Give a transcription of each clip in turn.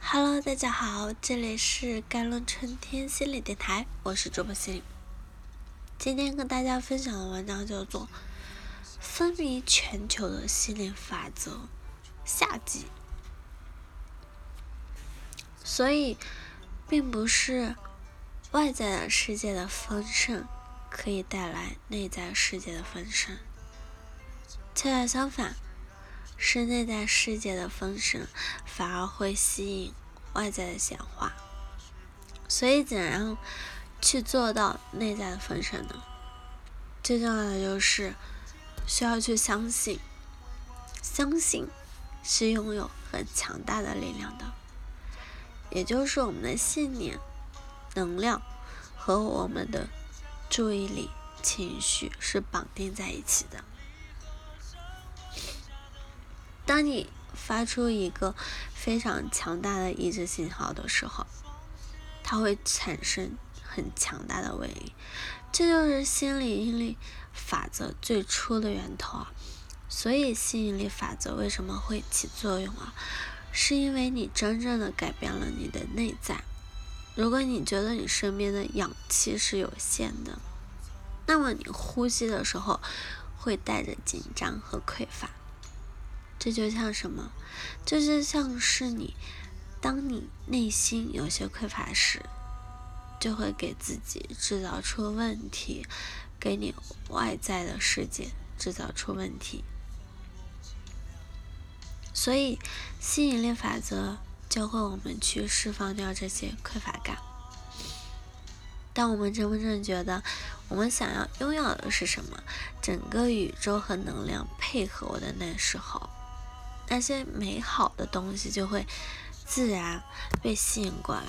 Hello，大家好，这里是甘露春天心理电台，我是主播心理。今天跟大家分享的文章叫做《风靡全球的心理法则》下集。所以，并不是外在的世界的丰盛可以带来内在世界的丰盛，恰恰相反。是内在世界的丰盛，反而会吸引外在的显化。所以，怎样去做到内在的丰盛呢？最重要的就是需要去相信，相信是拥有很强大的力量的，也就是我们的信念、能量和我们的注意力、情绪是绑定在一起的。当你发出一个非常强大的意志信号的时候，它会产生很强大的威力。这就是心理引力法则最初的源头啊！所以吸引力法则为什么会起作用啊？是因为你真正的改变了你的内在。如果你觉得你身边的氧气是有限的，那么你呼吸的时候会带着紧张和匮乏。这就像什么？这就像是你，当你内心有些匮乏时，就会给自己制造出问题，给你外在的世界制造出问题。所以，吸引力法则教会我们去释放掉这些匮乏感。当我们真正觉得我们想要拥有的是什么，整个宇宙和能量配合我的那时候。那些美好的东西就会自然被吸引过来。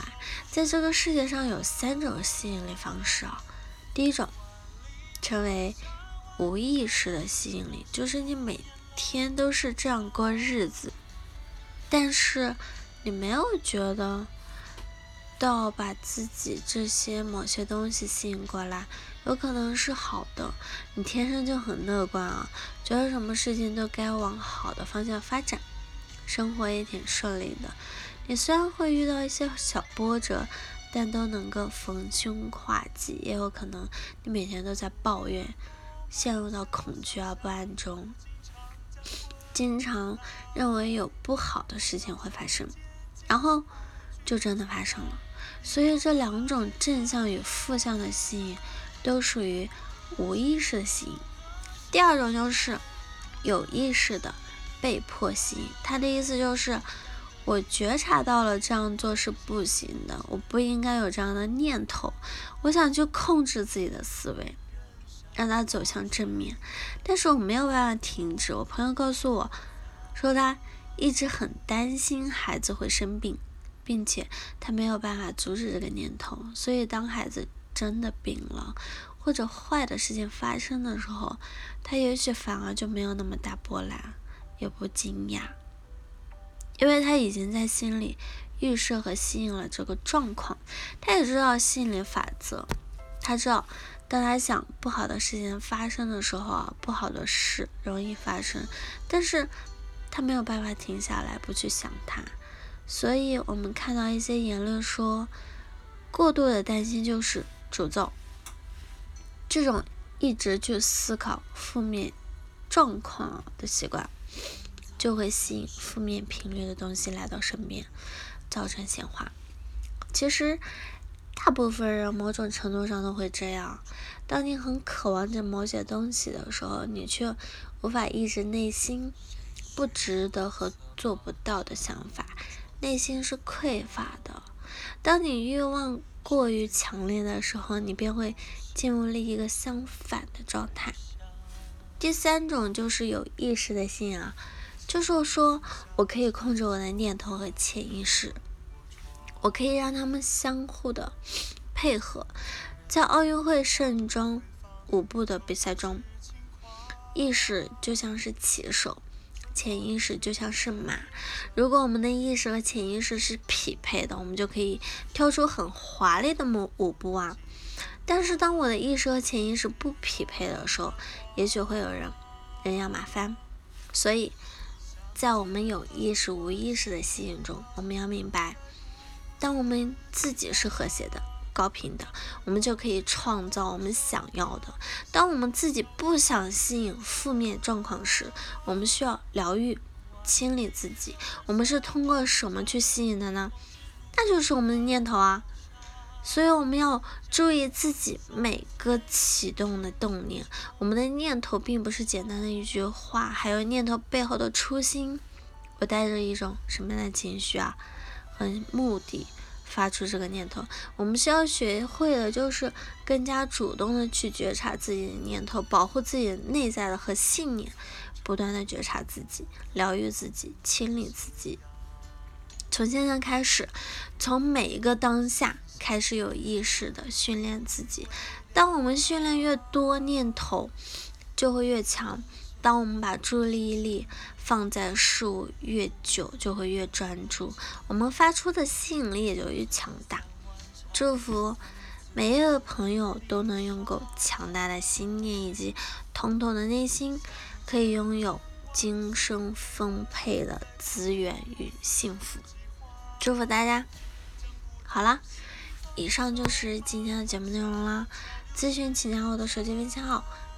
在这个世界上有三种吸引力方式啊。第一种称为无意识的吸引力，就是你每天都是这样过日子，但是你没有觉得到把自己这些某些东西吸引过来，有可能是好的。你天生就很乐观啊。觉得什么事情都该往好的方向发展，生活也挺顺利的。你虽然会遇到一些小波折，但都能够逢凶化吉。也有可能你每天都在抱怨，陷入到恐惧啊不安中，经常认为有不好的事情会发生，然后就真的发生了。所以这两种正向与负向的吸引，都属于无意识的吸引。第二种就是有意识的被迫吸引，他的意思就是我觉察到了这样做是不行的，我不应该有这样的念头，我想去控制自己的思维，让它走向正面，但是我没有办法停止。我朋友告诉我，说他一直很担心孩子会生病，并且他没有办法阻止这个念头，所以当孩子真的病了。或者坏的事情发生的时候，他也许反而就没有那么大波澜，也不惊讶，因为他已经在心里预设和吸引了这个状况。他也知道吸引力法则，他知道当他想不好的事情发生的时候啊，不好的事容易发生，但是他没有办法停下来不去想它。所以我们看到一些言论说，过度的担心就是诅咒。这种一直去思考负面状况的习惯，就会吸引负面频率的东西来到身边，造成显化。其实，大部分人某种程度上都会这样。当你很渴望着某些东西的时候，你却无法抑制内心不值得和做不到的想法，内心是匮乏的。当你欲望过于强烈的时候，你便会进入了一个相反的状态。第三种就是有意识的信仰，就是说我可以控制我的念头和潜意识，我可以让他们相互的配合。在奥运会盛装舞步的比赛中，意识就像是骑手。潜意识就像是马，如果我们的意识和潜意识是匹配的，我们就可以跳出很华丽的舞舞步啊。但是当我的意识和潜意识不匹配的时候，也许会有人人仰马翻。所以，在我们有意识、无意识的吸引中，我们要明白，当我们自己是和谐的、高频的，我们就可以创造我们想要的。当我们自己不想吸引负面状况时，我们需要疗愈、清理自己。我们是通过什么去吸引的呢？那就是我们的念头啊。所以我们要注意自己每个启动的动念，我们的念头并不是简单的一句话，还有念头背后的初心。我带着一种什么样的情绪啊和目的发出这个念头？我们需要学会的就是更加主动的去觉察自己的念头，保护自己内在的和信念，不断的觉察自己，疗愈自己，清理自己。从现在开始，从每一个当下。开始有意识的训练自己。当我们训练越多，念头就会越强。当我们把注意力放在事物越久，就会越专注，我们发出的吸引力也就越强大。祝福每一个朋友都能拥有强大的心念以及通透的内心，可以拥有今生丰沛的资源与幸福。祝福大家！好了。以上就是今天的节目内容了。咨询请加我的手机微信号：